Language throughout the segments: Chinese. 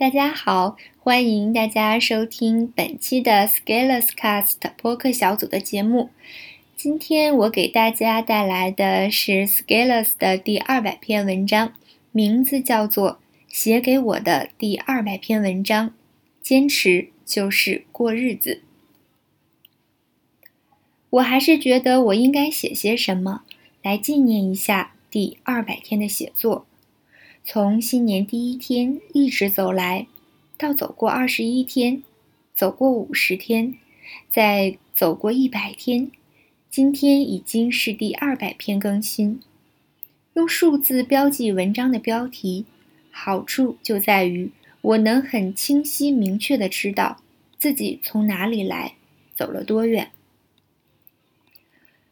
大家好，欢迎大家收听本期的 Scalers Cast 播客小组的节目。今天我给大家带来的是 Scalers 的第二百篇文章，名字叫做《写给我的第二百篇文章：坚持就是过日子》。我还是觉得我应该写些什么来纪念一下第二百天的写作。从新年第一天一直走来，到走过二十一天，走过五十天，再走过一百天，今天已经是第二百篇更新。用数字标记文章的标题，好处就在于我能很清晰明确的知道自己从哪里来，走了多远。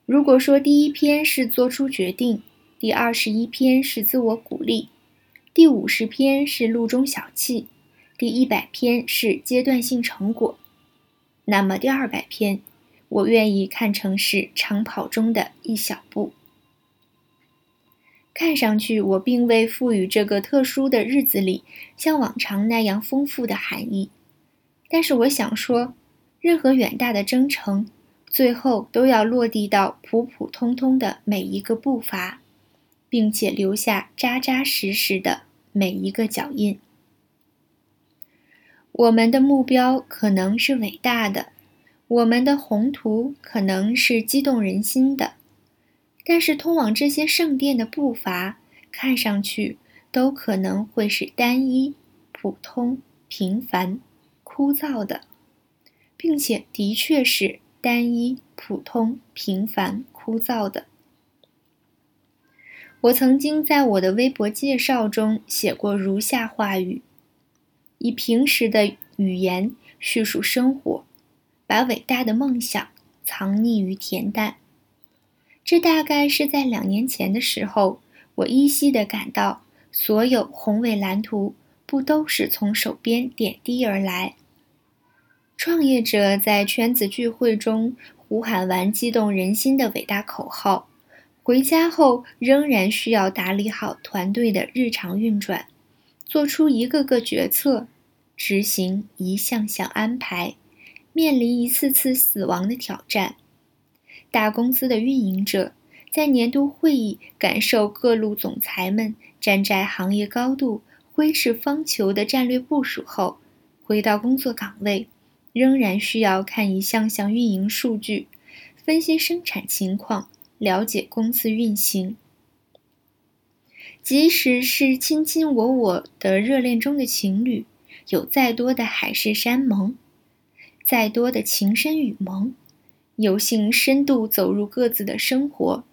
如果说第一篇是做出决定，第二十一篇是自我鼓励。第五十篇是路中小憩，第一百篇是阶段性成果，那么第二百篇，我愿意看成是长跑中的一小步。看上去我并未赋予这个特殊的日子里像往常那样丰富的含义，但是我想说，任何远大的征程，最后都要落地到普普通通的每一个步伐，并且留下扎扎实实的。每一个脚印，我们的目标可能是伟大的，我们的宏图可能是激动人心的，但是通往这些圣殿的步伐，看上去都可能会是单一、普通、平凡、枯燥的，并且的确是单一、普通、平凡、枯燥的。我曾经在我的微博介绍中写过如下话语：以平时的语言叙述生活，把伟大的梦想藏匿于恬淡。这大概是在两年前的时候，我依稀的感到，所有宏伟蓝图不都是从手边点滴而来？创业者在圈子聚会中呼喊完激动人心的伟大口号。回家后仍然需要打理好团队的日常运转，做出一个个决策，执行一项项安排，面临一次次死亡的挑战。大公司的运营者在年度会议感受各路总裁们站在行业高度挥斥方遒的战略部署后，回到工作岗位，仍然需要看一项项运营数据，分析生产情况。了解公司运行，即使是卿卿我我的热恋中的情侣，有再多的海誓山盟，再多的情深与盟，有幸深度走入各自的生活，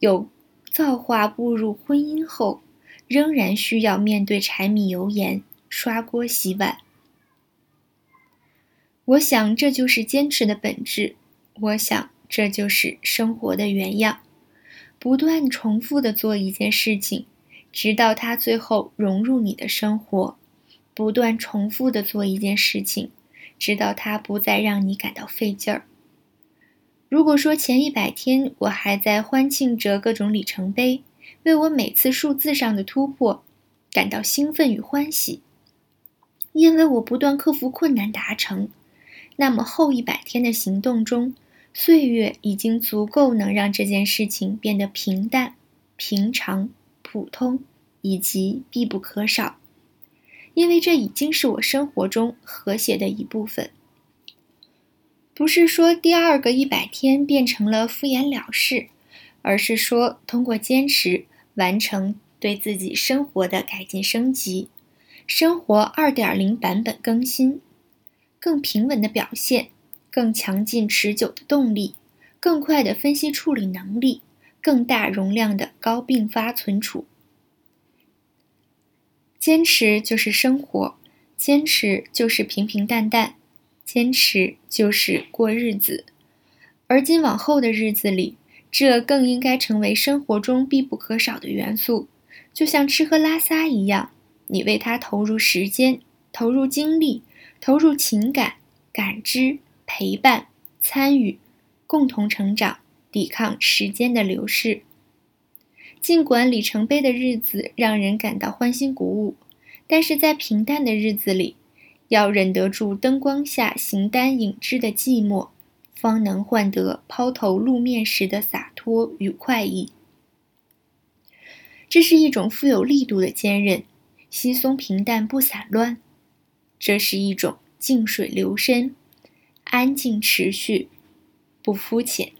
有造化步入婚姻后，仍然需要面对柴米油盐、刷锅洗碗。我想，这就是坚持的本质。我想。这就是生活的原样，不断重复的做一件事情，直到它最后融入你的生活；不断重复的做一件事情，直到它不再让你感到费劲儿。如果说前一百天我还在欢庆着各种里程碑，为我每次数字上的突破感到兴奋与欢喜，因为我不断克服困难达成，那么后一百天的行动中。岁月已经足够能让这件事情变得平淡、平常、普通以及必不可少，因为这已经是我生活中和谐的一部分。不是说第二个一百天变成了敷衍了事，而是说通过坚持完成对自己生活的改进升级，生活二点零版本更新，更平稳的表现。更强劲、持久的动力，更快的分析处理能力，更大容量的高并发存储。坚持就是生活，坚持就是平平淡淡，坚持就是过日子。而今往后的日子里，这更应该成为生活中必不可少的元素，就像吃喝拉撒一样，你为它投入时间，投入精力，投入情感、感知。陪伴、参与、共同成长，抵抗时间的流逝。尽管里程碑的日子让人感到欢欣鼓舞，但是在平淡的日子里，要忍得住灯光下形单影只的寂寞，方能换得抛头露面时的洒脱与快意。这是一种富有力度的坚韧，稀松平淡不散乱；这是一种静水流深，安静持续，不肤浅。